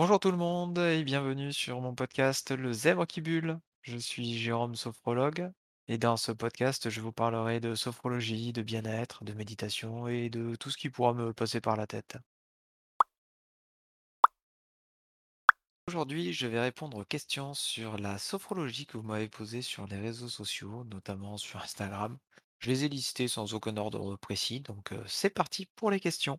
Bonjour tout le monde et bienvenue sur mon podcast Le Zèbre qui bulle. Je suis Jérôme Sophrologue et dans ce podcast, je vous parlerai de sophrologie, de bien-être, de méditation et de tout ce qui pourra me passer par la tête. Aujourd'hui, je vais répondre aux questions sur la sophrologie que vous m'avez posées sur les réseaux sociaux, notamment sur Instagram. Je les ai listées sans aucun ordre précis, donc euh, c'est parti pour les questions.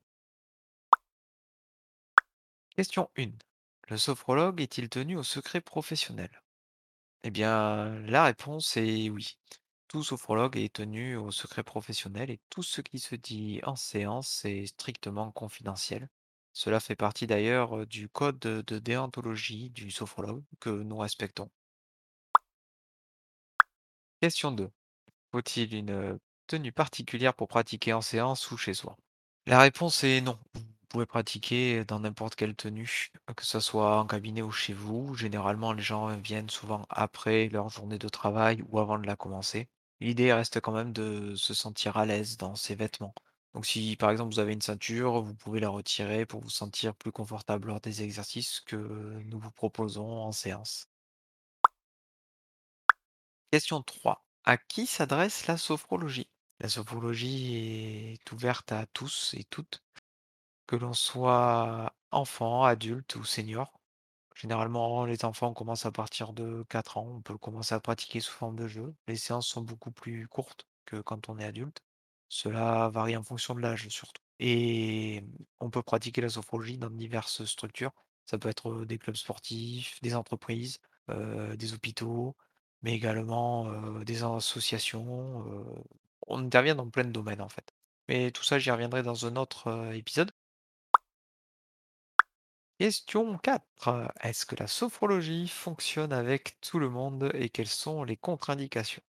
Question 1. Le sophrologue est-il tenu au secret professionnel? Eh bien, la réponse est oui. Tout sophrologue est tenu au secret professionnel et tout ce qui se dit en séance est strictement confidentiel. Cela fait partie d'ailleurs du code de déontologie du sophrologue que nous respectons. Question 2. Faut-il une tenue particulière pour pratiquer en séance ou chez soi? La réponse est non. Pouvez pratiquer dans n'importe quelle tenue, que ce soit en cabinet ou chez vous. Généralement, les gens viennent souvent après leur journée de travail ou avant de la commencer. L'idée reste quand même de se sentir à l'aise dans ses vêtements. Donc si par exemple vous avez une ceinture, vous pouvez la retirer pour vous sentir plus confortable lors des exercices que nous vous proposons en séance. Question 3. À qui s'adresse la sophrologie? La sophrologie est ouverte à tous et toutes. Que l'on soit enfant, adulte ou senior. Généralement, les enfants commencent à partir de 4 ans. On peut commencer à pratiquer sous forme de jeu. Les séances sont beaucoup plus courtes que quand on est adulte. Cela varie en fonction de l'âge surtout. Et on peut pratiquer la sophrologie dans diverses structures. Ça peut être des clubs sportifs, des entreprises, des hôpitaux, mais également des associations. on intervient dans plein de domaines en fait. Mais tout ça, j'y reviendrai dans un autre épisode. Question 4. Est-ce que la sophrologie fonctionne avec tout le monde et quelles sont les contre-indications?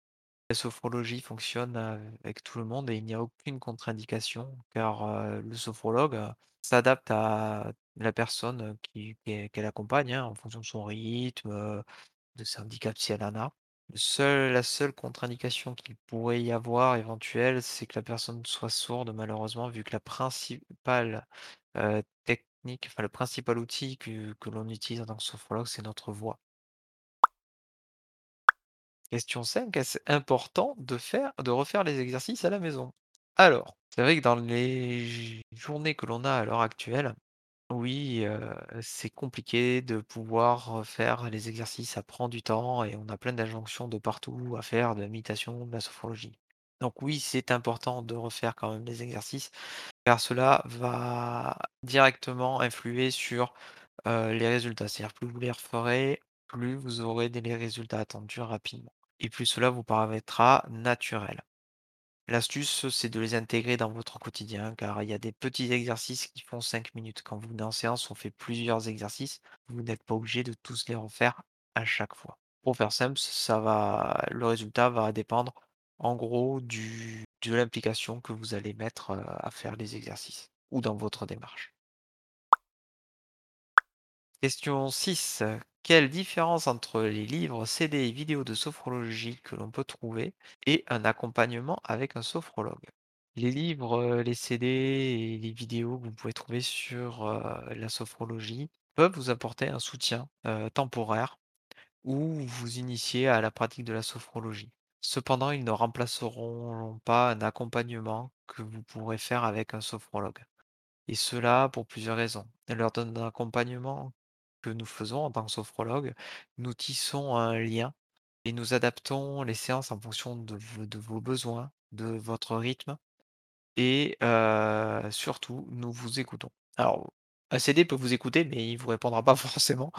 La sophrologie fonctionne avec tout le monde et il n'y a aucune contre-indication car euh, le sophrologue euh, s'adapte à la personne qui, qu'elle accompagne hein, en fonction de son rythme, euh, de ses handicaps si elle en a. La seule contre-indication qu'il pourrait y avoir éventuelle, c'est que la personne soit sourde malheureusement vu que la principale Heu, le principal outil que l'on utilise que sophrologue, c'est notre voix. Question 5, est-ce important de faire de refaire les exercices à la maison? Alors, c'est vrai que dans les journées que l'on a à l'heure actuelle, oui, heu, c'est compliqué de pouvoir, faire les exercices, ça prend du temps et on a plein d'injonctions de partout à faire de la méditation, de la sophrologie. Donc oui, c'est important de refaire quand même les exercices, car cela va directement influer sur les résultats, c'est-à-dire plus vous les referez, plus vous aurez des les résultats attendus rapidement et plus cela vous paraîtra naturel. L'astuce, c'est de les intégrer dans votre quotidien, car il y a des petits exercices qui font 5 minutes. Quand vous venez en séance, on fait plusieurs exercices, vous n'êtes pas obligé de tous les refaire à chaque fois. Pour faire simple, ça va le résultat va dépendre en gros de l'implication que vous allez mettre, à faire les exercices ou dans votre démarche. Question 6. Quelle différence entre les livres, CD et vidéos de sophrologie que l'on peut trouver et un accompagnement avec un sophrologue? Les livres, les CD et les vidéos que vous pouvez trouver sur, la sophrologie peuvent vous apporter un soutien, temporaire ou vous initier à la pratique de la sophrologie. Cependant, ils ne remplaceront pas un accompagnement que vous pourrez faire avec un sophrologue. Et cela pour plusieurs raisons. Lors d'un accompagnement que nous faisons en tant que sophrologue, nous tissons un lien et nous adaptons les séances en fonction de vos, besoins, de votre rythme et surtout, nous vous écoutons. Alors, un CD peut vous écouter, mais il vous répondra pas forcément.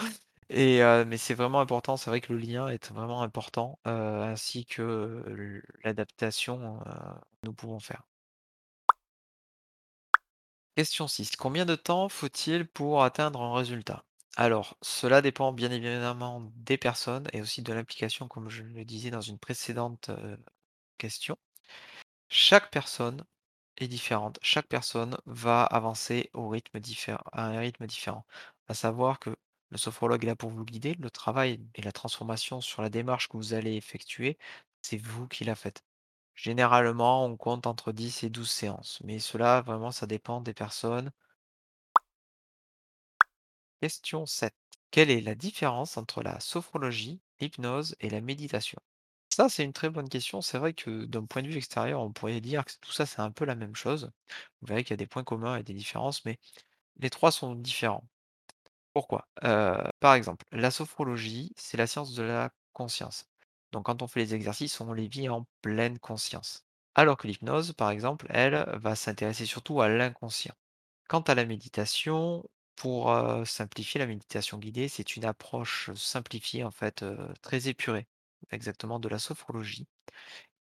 Mais c'est vraiment important, c'est vrai que le lien est vraiment important, ainsi que l'adaptation euh, nous pouvons faire. Question 6. Combien de temps faut-il pour atteindre un résultat? Alors, cela dépend bien évidemment des personnes et aussi de l'implication, comme je le disais dans une précédente question. Chaque personne est différente. Chaque personne va avancer au à un rythme différent. À savoir que le sophrologue est là pour vous guider. Le travail et la transformation sur la démarche que vous allez effectuer, c'est vous qui la faites. Généralement, on compte entre 10 et 12 séances, mais cela, vraiment, ça dépend des personnes Question 7. Quelle est la différence entre la sophrologie, l'hypnose et la méditation? Ça, c'est une très bonne question. C'est vrai que d'un point de vue extérieur, on pourrait dire que tout ça, c'est un peu la même chose. Vous verrez qu'il y a des points communs et des différences, mais les 3 sont différents. Pourquoi? Heu, par exemple, la sophrologie, c'est la science de la conscience. Donc quand on fait les exercices, on les vit en pleine conscience. Alors que l'hypnose, par exemple, elle, va s'intéresser surtout à l'inconscient. Quant à la méditation, pour, heu, simplifier, la méditation guidée, c'est une approche simplifiée, en fait, heu, très épurée, exactement, de la sophrologie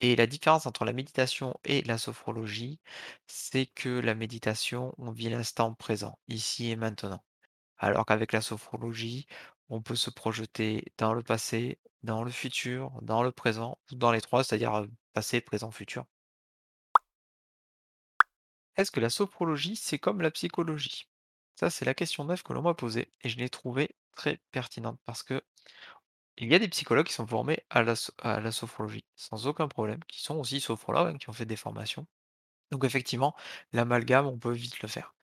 et la différence entre la méditation et la sophrologie, c'est que la méditation, on vit l'instant présent, ici et maintenant. Alors qu'avec la sophrologie, on peut se projeter dans le passé, dans le futur, dans le présent dans les 3, c'est-à-dire, passé, présent, futur. Est-ce que la sophrologie, c'est comme la psychologie? Ça, c'est la question 9 que l'on m'a posée et je l'ai trouvée très pertinente parce que il y a des psychologues qui sont formés à la so à la sophrologie, sans aucun problème, qui sont aussi sophrologues, hein, qui ont fait des formations. Donc effectivement, l'amalgame, on peut vite le faire.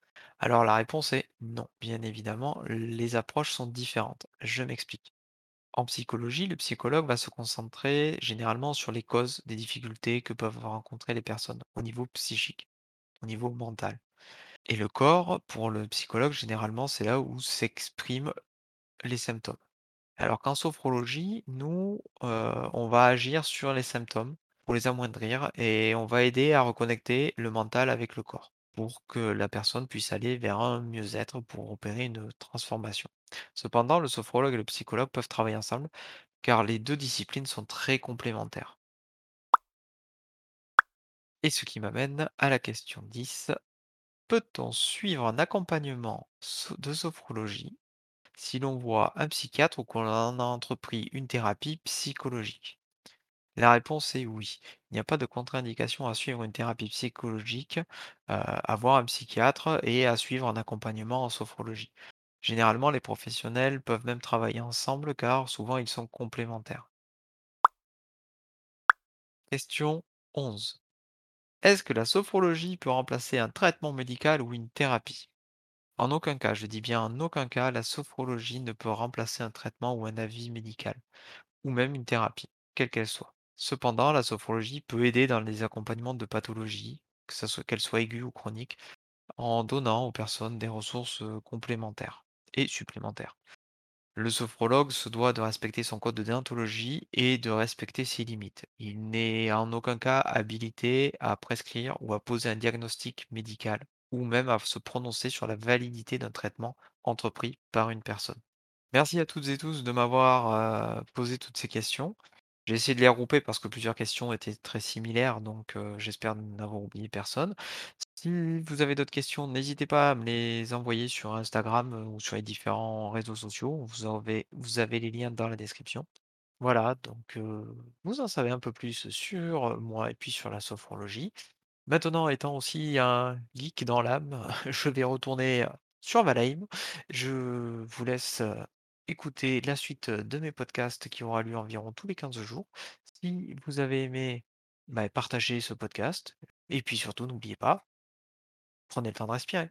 Alors la réponse est non, bien évidemment, les approches sont différentes. Je m'explique. En psychologie, le psychologue va se concentrer généralement sur les causes des difficultés que peuvent rencontrer les personnes au niveau psychique, au niveau mental. Et le corps, pour le psychologue, généralement, c'est là où s'expriment les symptômes. Alors qu'en sophrologie, nous, heu, on va agir sur les symptômes pour les amoindrir et on va aider à reconnecter le mental avec le corps, pour que la personne puisse aller vers un mieux-être, pour opérer une transformation. Cependant, le sophrologue et le psychologue peuvent travailler ensemble, car les 2 disciplines sont très complémentaires. Et ce qui m'amène à la question 10. Peut-on suivre un accompagnement de sophrologie si l'on voit un psychiatre ou qu'on a entrepris une thérapie psychologique? La réponse est oui. Il n'y a pas de contre-indication à suivre une thérapie psychologique, heu, à voir un psychiatre et à suivre un accompagnement en sophrologie. Généralement, les professionnels peuvent même travailler ensemble car souvent ils sont complémentaires. Question 11. Est-ce que la sophrologie peut remplacer un traitement médical ou une thérapie? En aucun cas, je dis bien en aucun cas, la sophrologie ne peut remplacer un traitement ou un avis médical, ou même une thérapie, quelle qu'elle soit. Cependant, la sophrologie peut aider dans les accompagnements de pathologies, que ça soit, qu'elles soient aiguës ou chroniques, en donnant aux personnes des ressources complémentaires et supplémentaires. Le sophrologue se doit de respecter son code de déontologie et de respecter ses limites. Il n'est en aucun cas habilité à prescrire ou à poser un diagnostic médical ou même à se prononcer sur la validité d'un traitement entrepris par une personne. Merci à toutes et tous de m'avoir posé toutes ces questions. J'ai essayé de les regrouper parce que plusieurs questions étaient très similaires, donc j'espère n'avoir oublié personne. Si vous avez d'autres questions, n'hésitez pas à me les envoyer sur Instagram ou sur les différents réseaux sociaux. Vous avez, les liens dans la description. Voilà, donc vous en savez un peu plus sur moi et puis sur la sophrologie. Maintenant, étant aussi un geek dans l'âme, je vais retourner, sur Valheim. Je vous laisse, écouter la suite, de mes podcasts qui aura lieu environ tous les 15 jours. Si vous avez aimé, bah, partagez ce podcast et puis surtout n'oubliez pas, prenez le temps de respirer.